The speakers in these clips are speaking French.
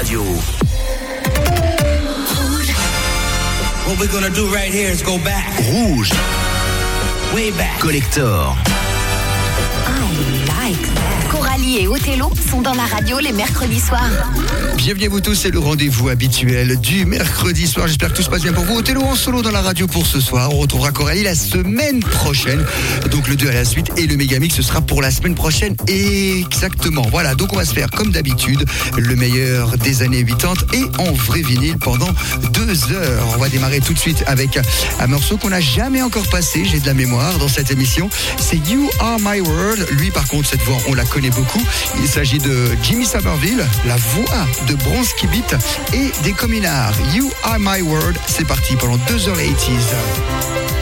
Radio. What we're gonna do right here is go back. Rouge. Way back. Collector. Et Othello sont dans la radio les mercredis soirs. Bienvenue à vous tous, c'est le rendez-vous habituel du mercredi soir. J'espère que tout se passe bien pour vous. Othello en solo dans la radio pour ce soir. On retrouvera Coralie la semaine prochaine. Donc le 2 à la suite et le Megamix ce sera pour la semaine prochaine. Exactement. Voilà, donc on va se faire comme d'habitude le meilleur des années 80 et en vrai vinyle pendant deux heures. On va démarrer tout de suite avec un morceau qu'on n'a jamais encore passé, j'ai de la mémoire dans cette émission. C'est You Are My World. Lui par contre, cette voix, on la connaît beaucoup. Il s'agit de Jimmy Saberville, la voix de Bronze Kibit et des communards. You Are My World, c'est parti pendant 2h80.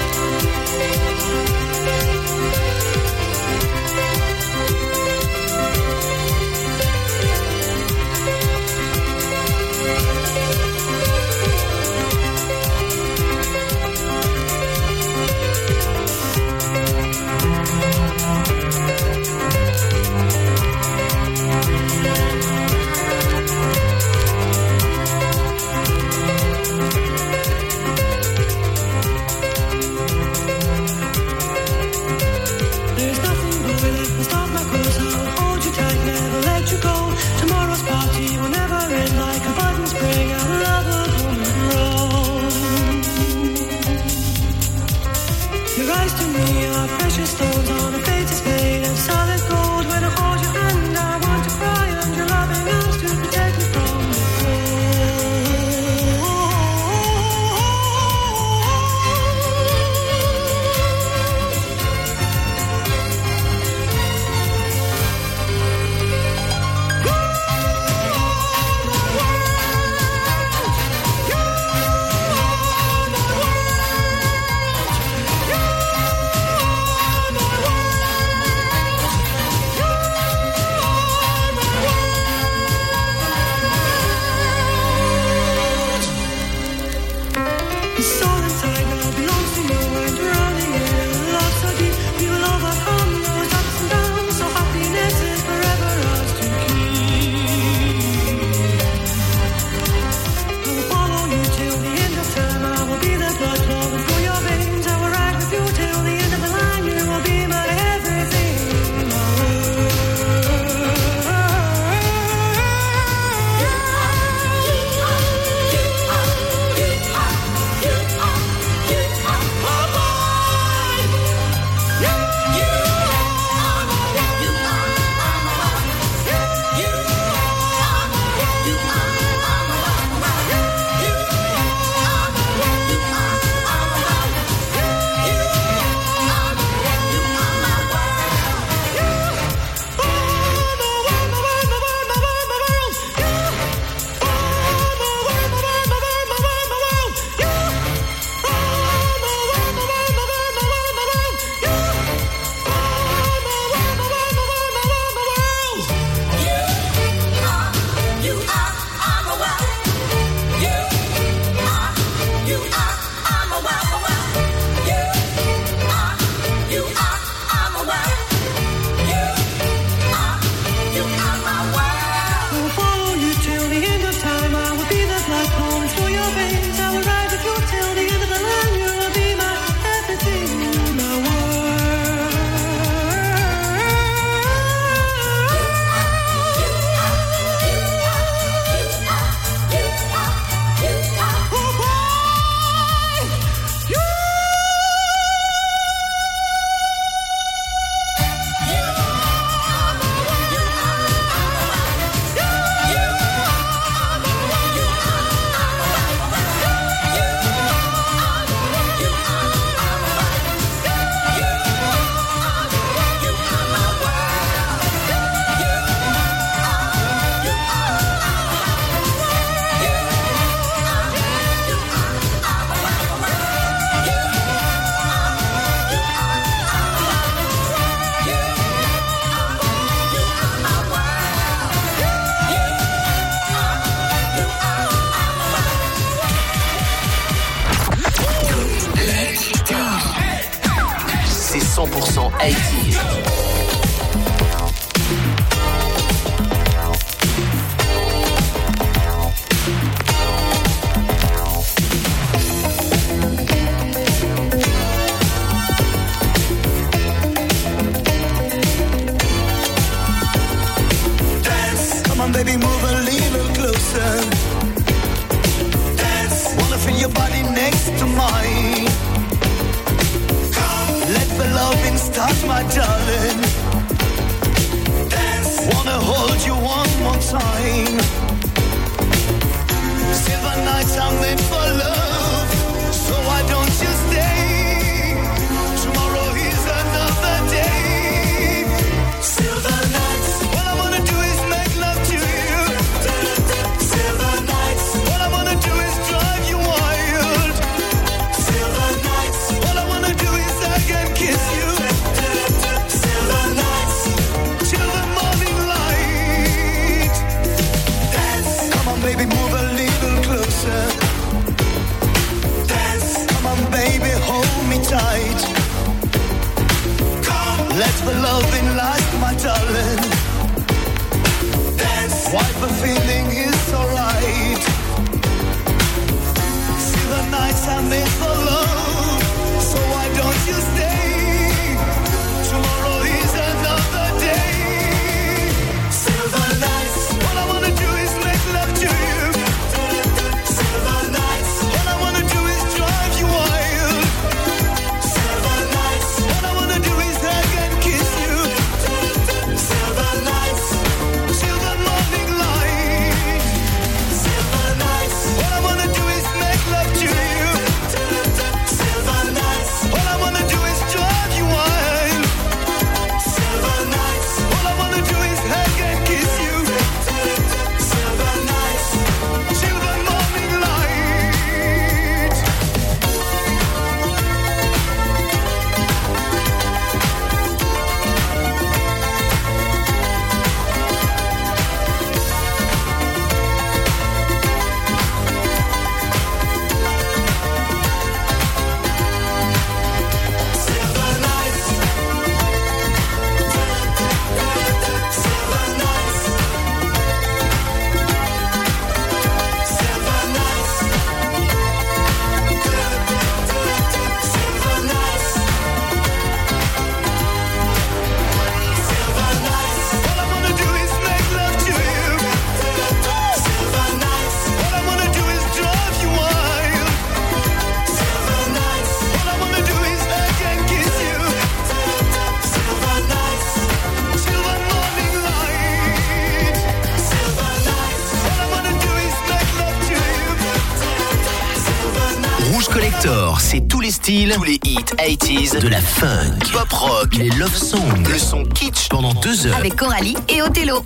de la funk, pop rock, les love songs, le son kitsch pendant deux heures. Avec Coralie et Othello.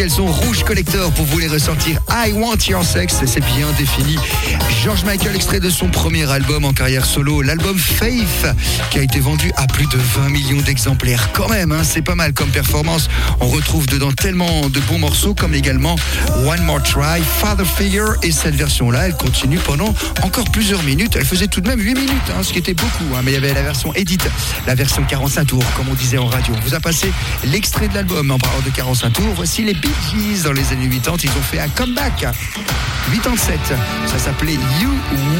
Quels sont, quels sont Rouge Collector pour vous les ressortir I Want Your Sex, c'est bien défini. George Michael, extrait de son premier album en carrière solo, l'album Faith, qui a été vendu à plus de 20 millions d'exemplaires. Quand même, hein, c'est pas mal comme performance. On retrouve dedans tellement de bons morceaux, comme également One More Try, Father Figure, et cette version-là, elle continue pendant encore plusieurs minutes. Elle faisait tout de même 8 minutes, hein, ce qui était beaucoup, hein, mais il y avait la version Edit, la version 45 tours, comme on disait en radio. On vous a passé l'extrait de l'album en parlant de 45 tours. Voici les Bee Gees dans les années 80. Ils ont fait un comeback. 87. Ça s'appelait You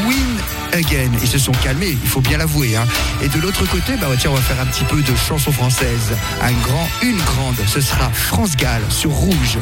Win Again. Ils se sont calmés, il faut bien l'avouer. hein. Et de l'autre côté, bah tiens, on va faire un petit peu de chanson française. Un grand, une grande. Ce sera France Gall sur Rouge.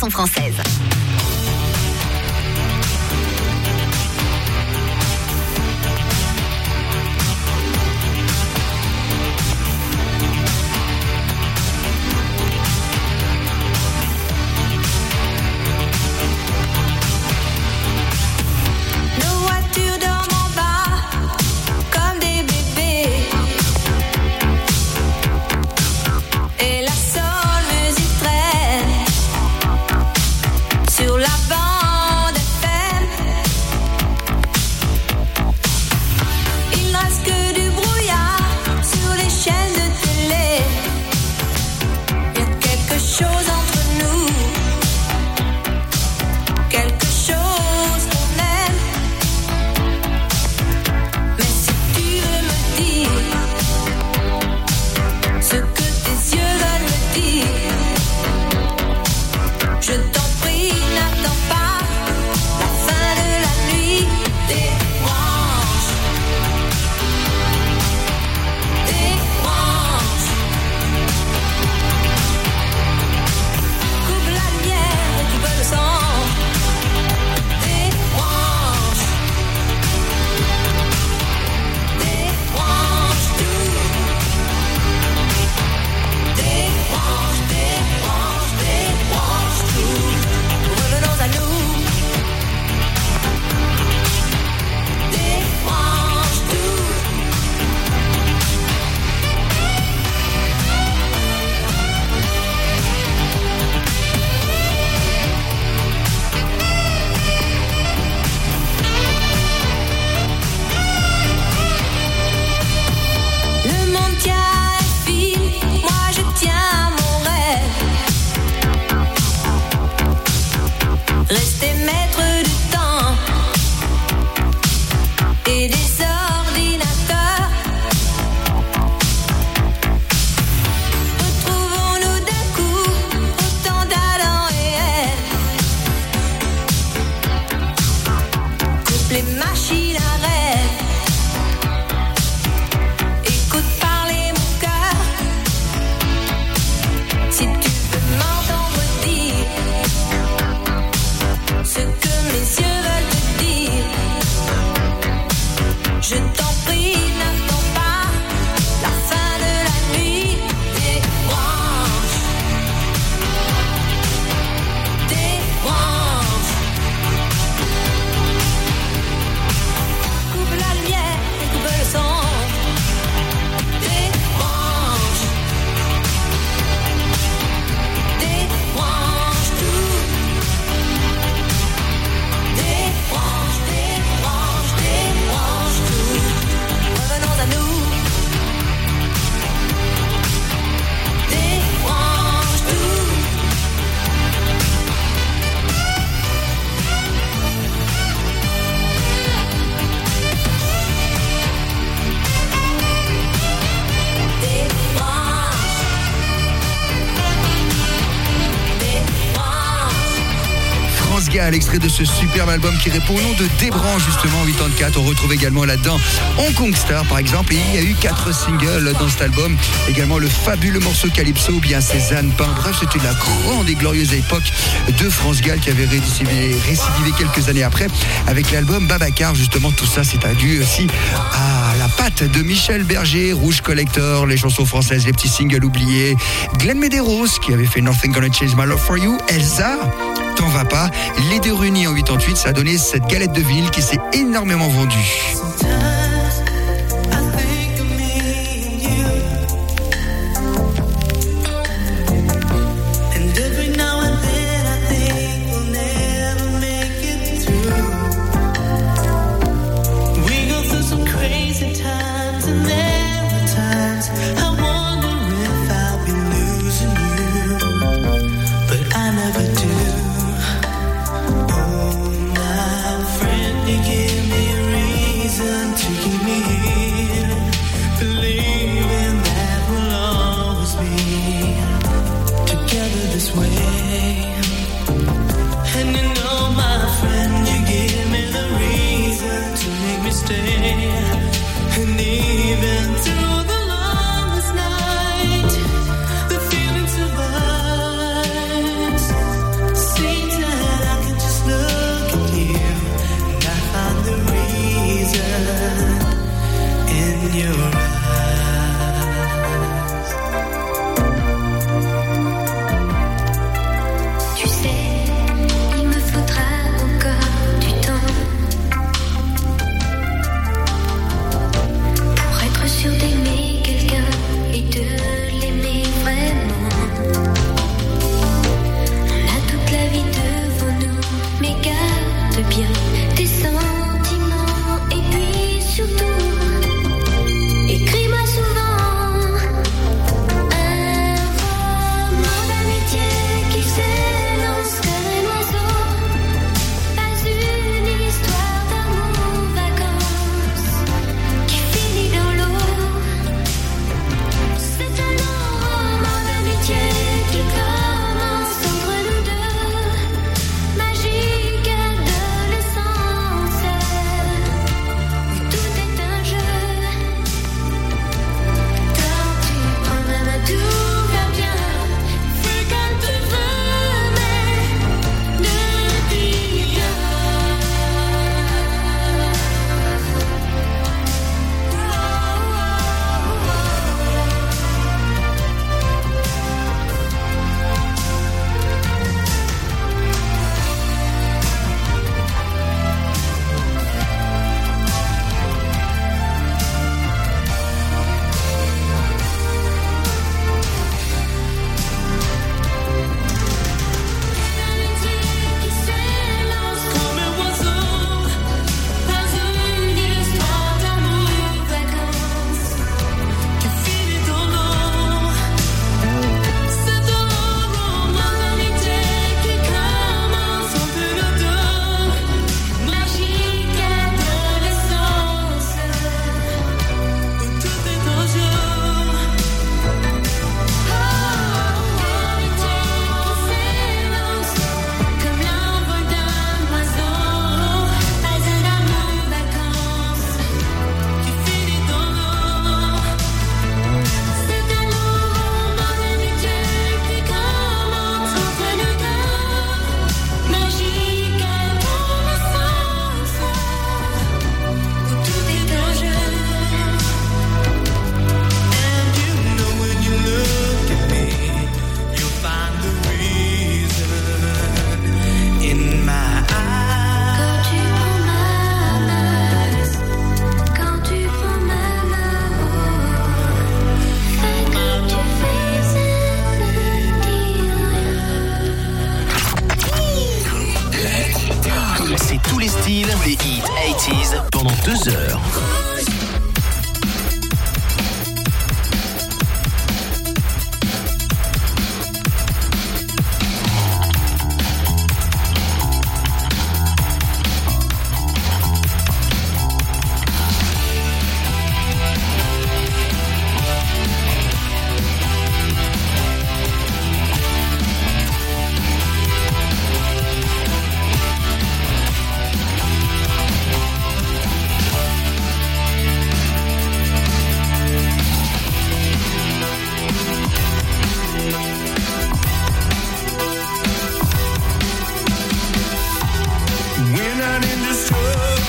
De de ce superbe album qui répond au nom de Débranche, justement, 84. On retrouve également là-dedans Hong Kong Star, par exemple. Et il y a eu quatre singles dans cet album. Également le fabuleux morceau Calypso, bien Cézanne Pain. Bref, c'était la grande et glorieuse époque de France Gall qui avait récidivé, récidivé quelques années après avec l'album Babacar. Justement, tout ça, c'est dû aussi à la patte de Michel Berger, Rouge Collector, les chansons françaises, les petits singles oubliés. Glenn Medeiros qui avait fait Nothing Gonna Change My Love For You. Elsa, t'en vas pas. Les deux réunis en 88, ça a donné cette galette de ville qui s'est énormément vendue.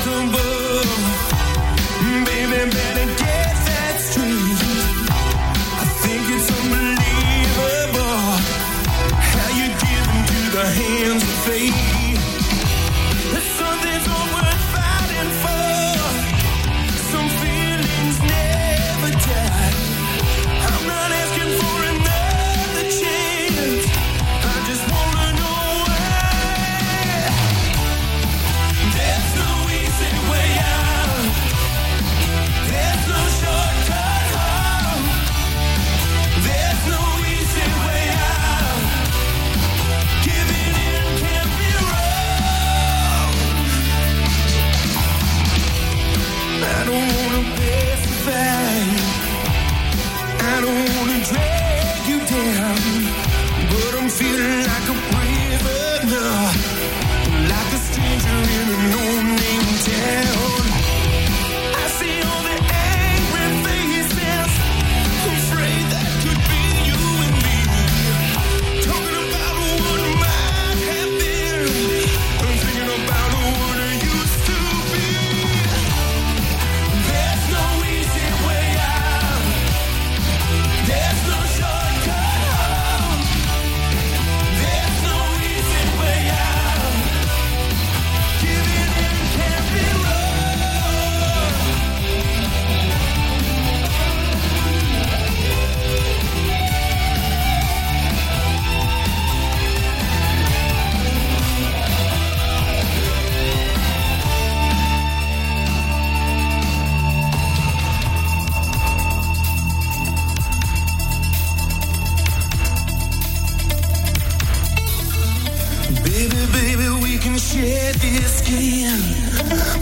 tombeau. Baby, better this skin,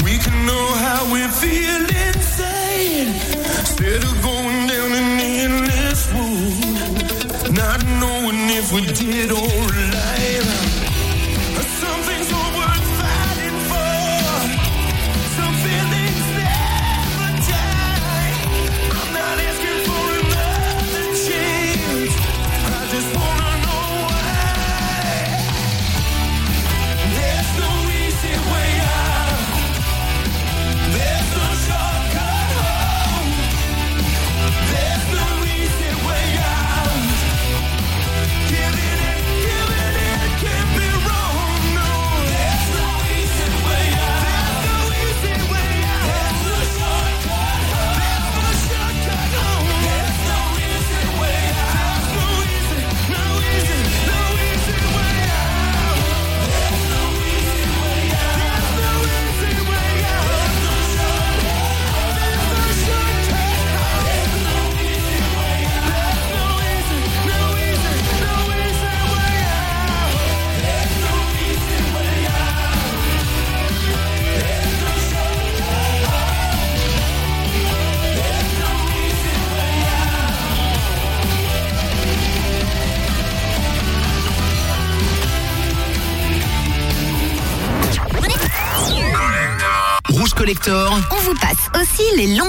we can know how we feel inside. Instead of going down an endless not knowing if we did or.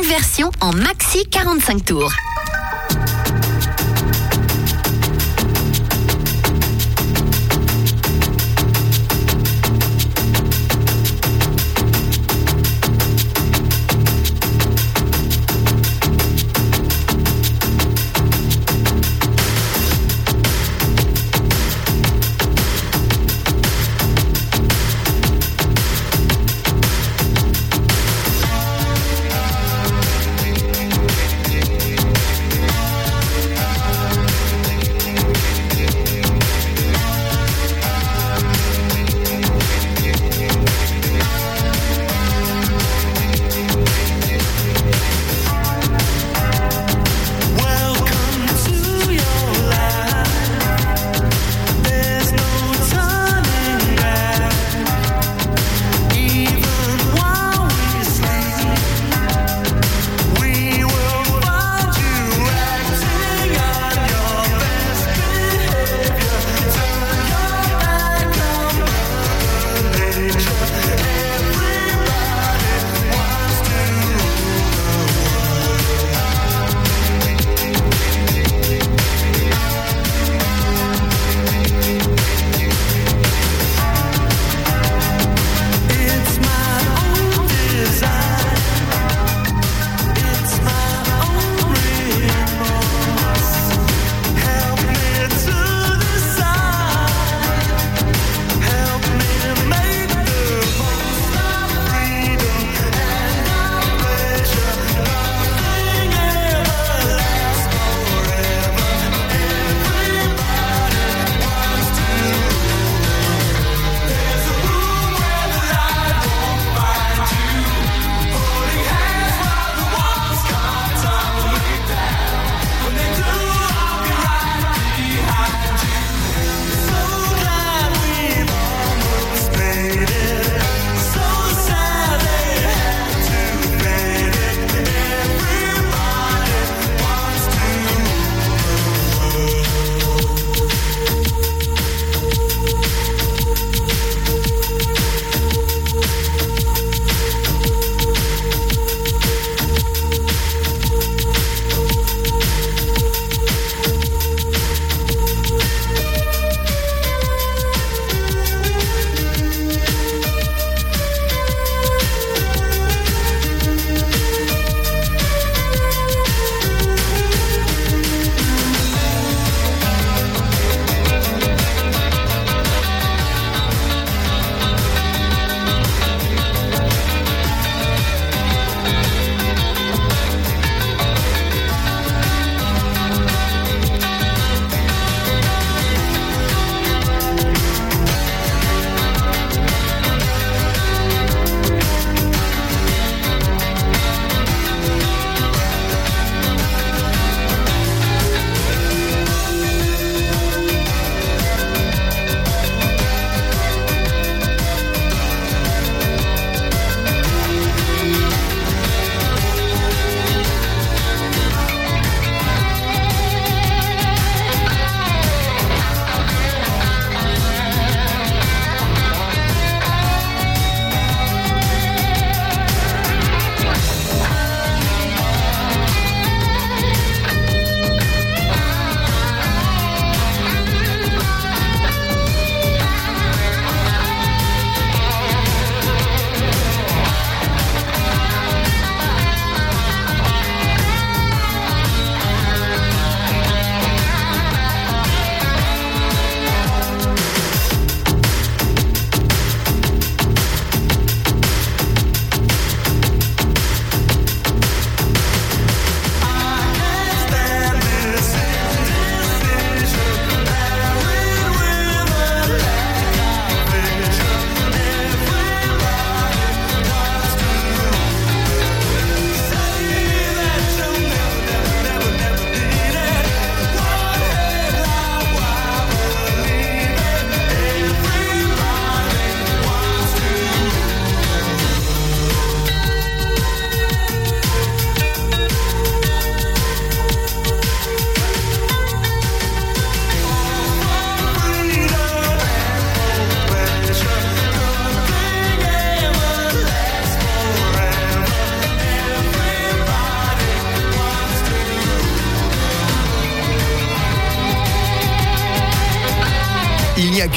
longue version en maxi 45 tours.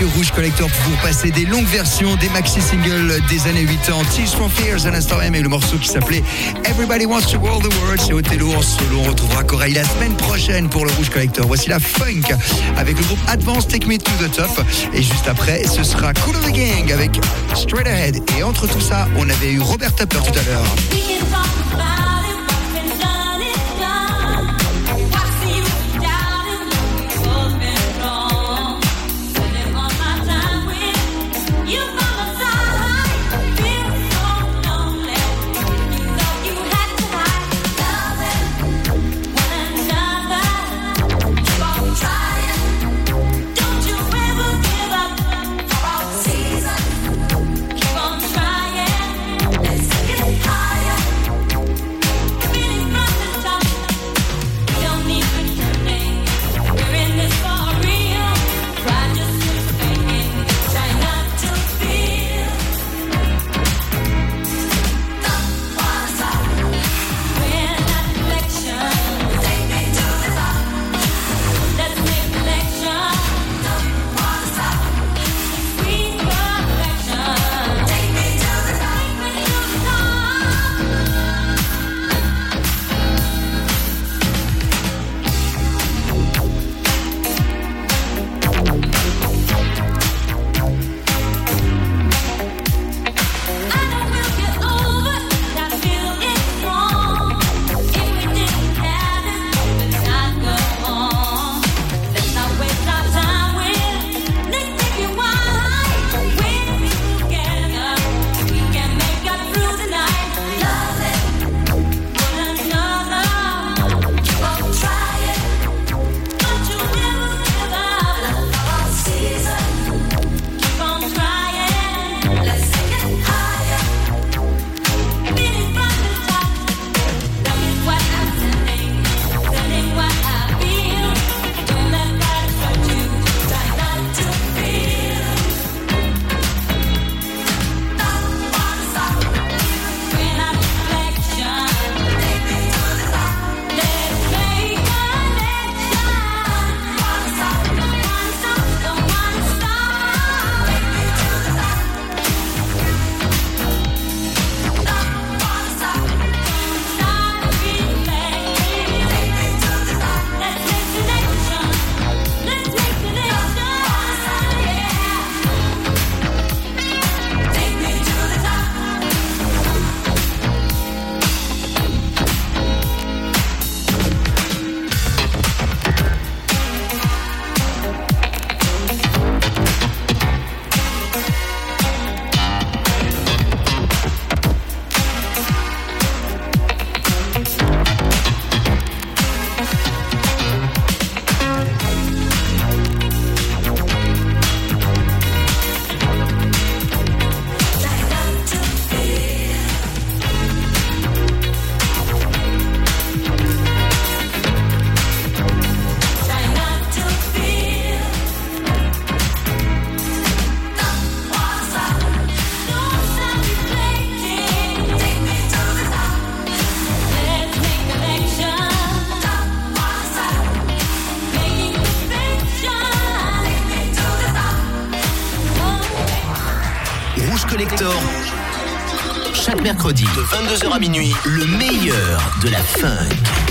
Rouge Collector pour vous passer des longues versions des maxi singles des années 80. Tears from Fears à l'instant même et le morceau qui s'appelait Everybody Wants to World the World. C'est Othello en solo. On retrouvera Corail la semaine prochaine pour le Rouge Collector. Voici la funk avec le groupe Advance Take Me to the Top. Et juste après, ce sera Cool of the Gang avec Straight Ahead. Et entre tout ça, on avait eu Robert Tapper tout à l'heure. 22h à minuit, le meilleur de la funk.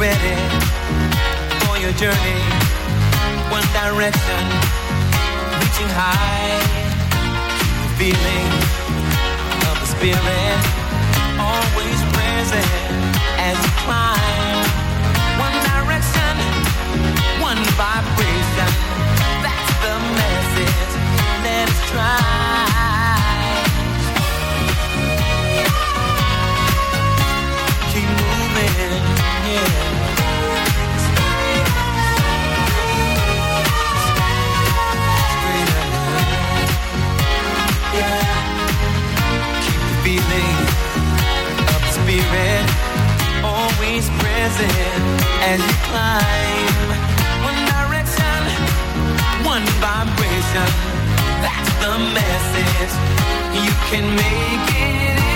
ready for your journey. One direction, reaching high. Feeling of the spirit. As you climb. One direction, one vibration. That's the message. You can make it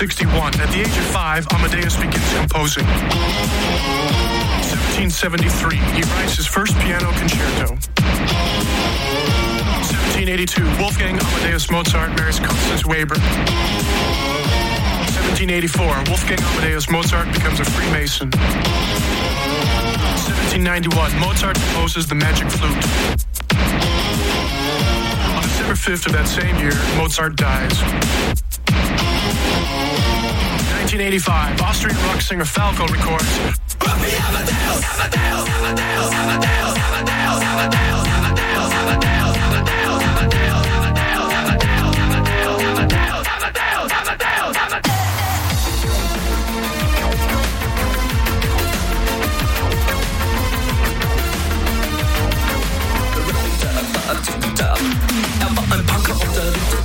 1761, at the age of five, Amadeus begins composing. 1773, he writes his first piano concerto. 1782, Wolfgang Amadeus Mozart marries Constance Weber. 1784, Wolfgang Amadeus Mozart becomes a Freemason. 1791, Mozart composes the Magic Flute. On December 5th of that same year, Mozart dies. 1985, Austrian rock singer Falco records.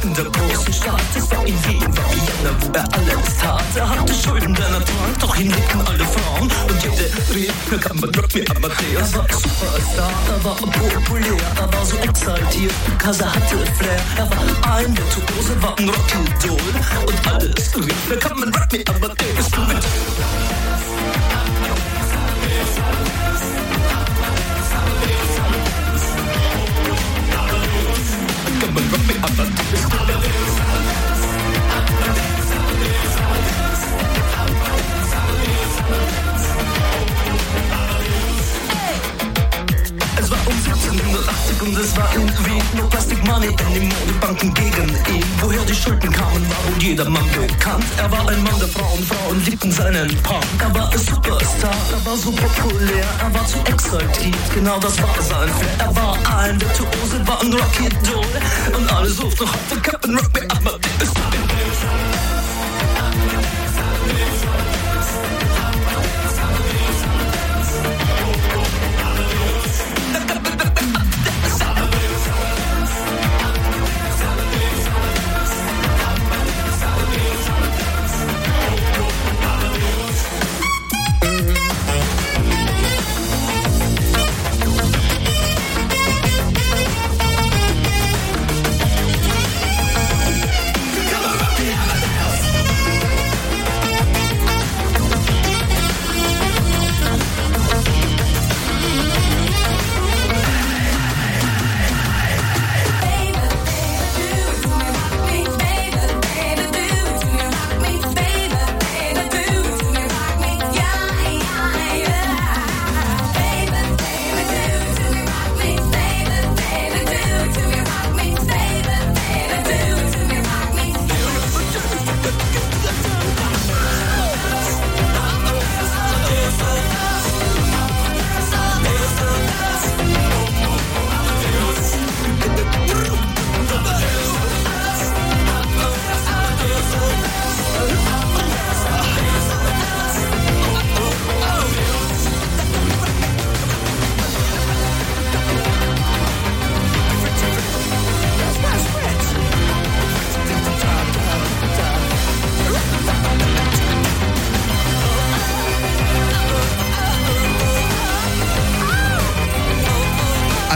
In der großen Stadt. Es war in Wien, war Vienna, wo er alles tat. Er hatte Schulden, der er trank, doch ihn liebten alle Frauen. Und jede mir kann man Rock me Amadeus. Er war Superstar, er war populär, er war so exaltiert, because er hatte Flair. Er war ein Virtuose, war ein Rockidol. Und alles mir kann man Rock me Amadeus. Mit Just a little 1780 und es war Wien nur Plastic Money in den Modebanken gegen ihn. Woher die Schulden kamen, war wohl jedermann bekannt. Er war ein Mann der Frauen, Frauen liebten seinen Punk. Er war ein Superstar, er war so populär, er war zu exaltiert, genau das war sein Flair. Er war ein Virtuose, war ein Rocky-Doll und alle suchten noch auf den Captain Rock, mir Amadeus. Come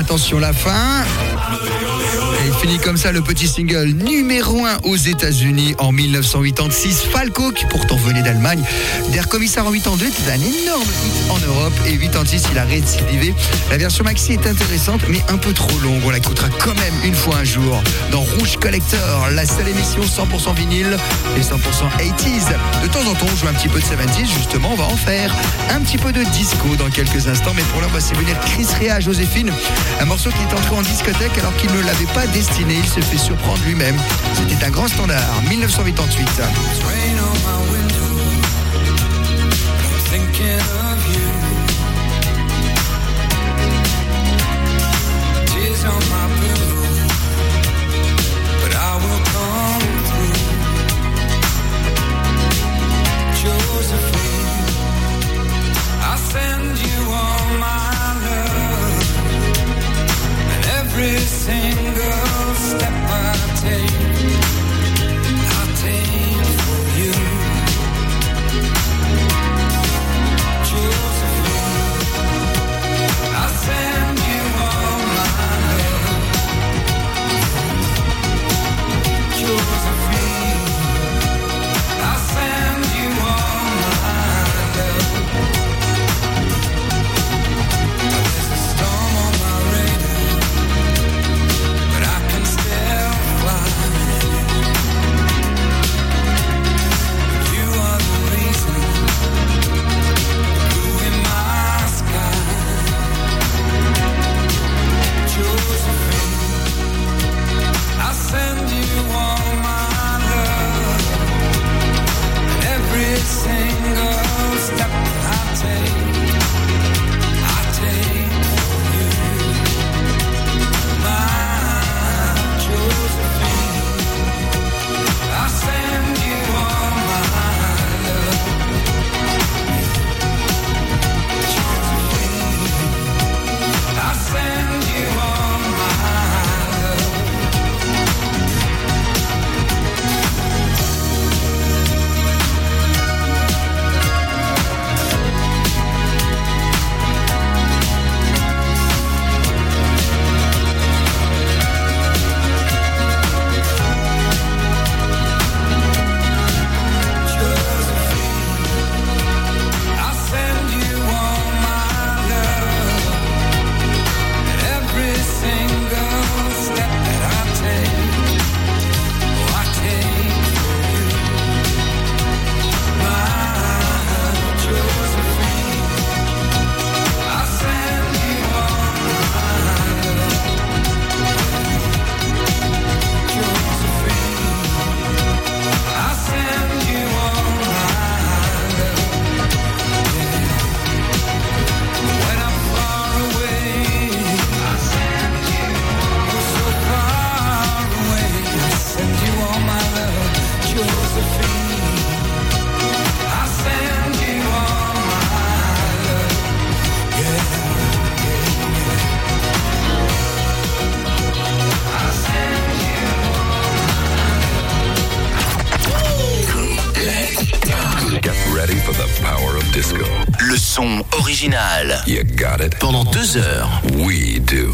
Attention la fin. Comme ça le petit single numéro 1 aux États-Unis en 1986. Falco, qui pourtant venait d'Allemagne. Der Kommissar en 82 était un énorme hit en Europe. Et 86, il a récidivé. La version maxi est intéressante, mais un peu trop longue. On l'écoutera quand même une fois un jour dans Rouge Collector, la seule émission 100% vinyle et 100% 80s. De temps en temps, on joue un petit peu de 70s, justement, on va en faire un petit peu de disco dans quelques instants. Mais pour l'heure, voici venir Chris Rea, Joséphine, un morceau qui est entré en discothèque alors qu'il ne l'avait pas destiné. Il se fait surprendre lui-même. C'était un grand standard, 1988. Pendant deux heures. We do.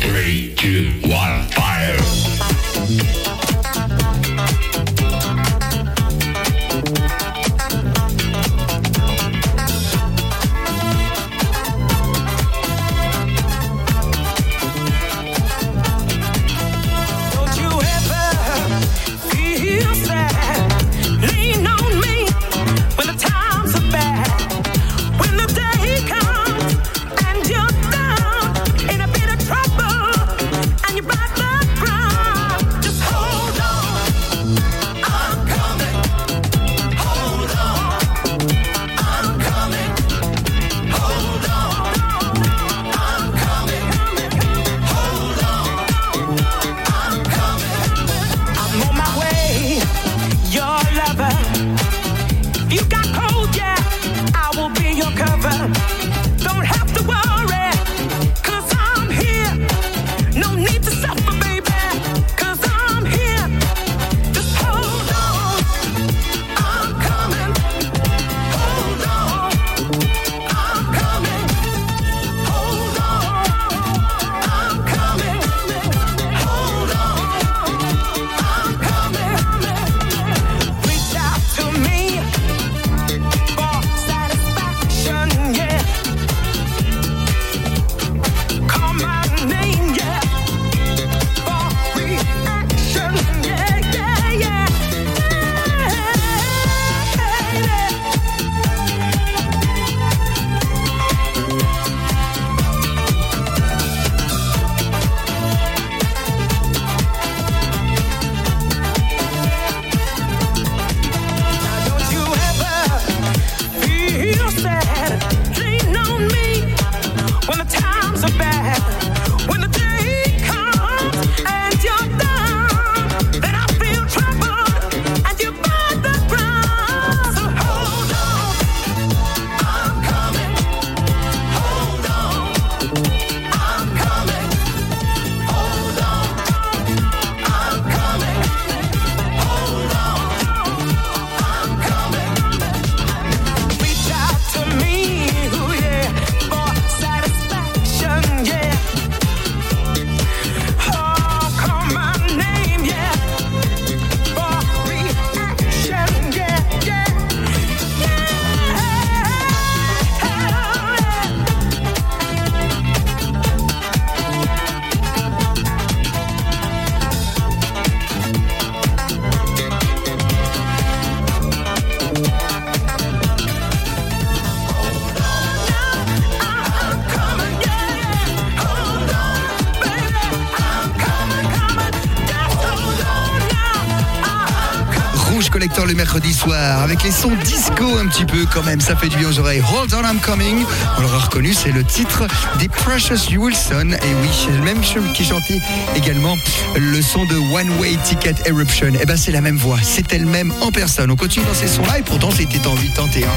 Avec les sons disco un petit peu quand même. Ça fait du bien aux oreilles. Hold on, I'm coming. On l'aura reconnu, c'est le titre des Precious Wilson. Et oui, c'est le même qui chantait également le son de One Way Ticket Eruption. Et ben c'est la même voix. C'est elle-même en personne. On continue dans ces sons-là et pourtant c'était en 81.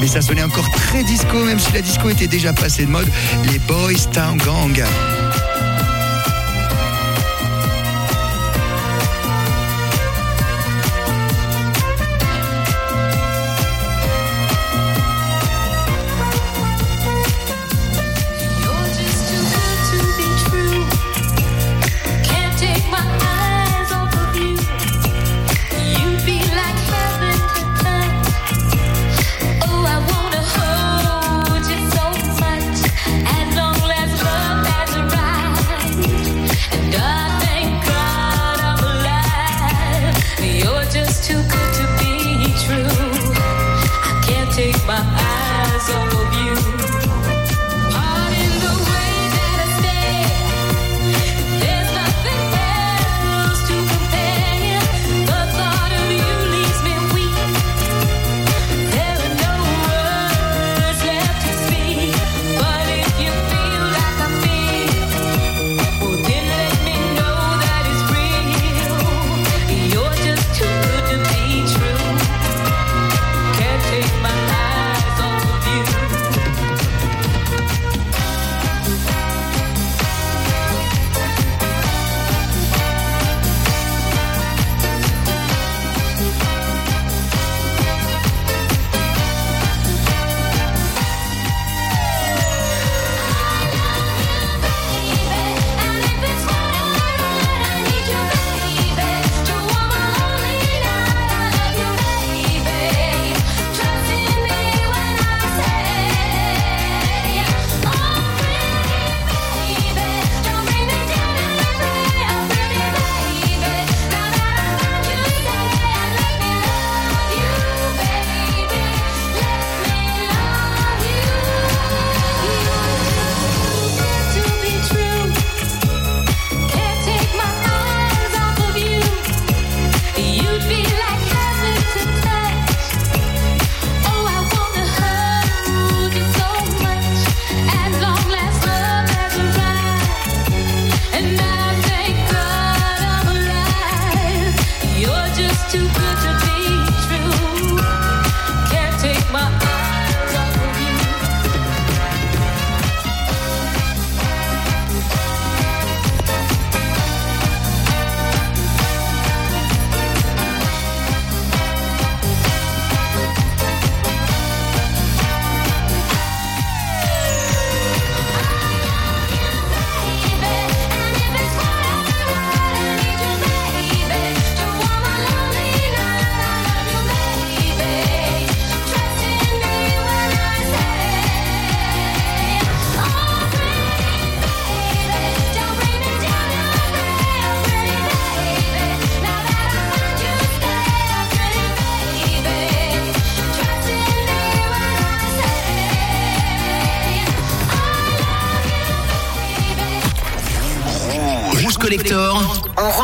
Mais ça sonnait encore très disco, même si la disco était déjà passée de mode. Les Boys Town Gang.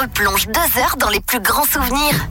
On replonge deux heures dans les plus grands souvenirs.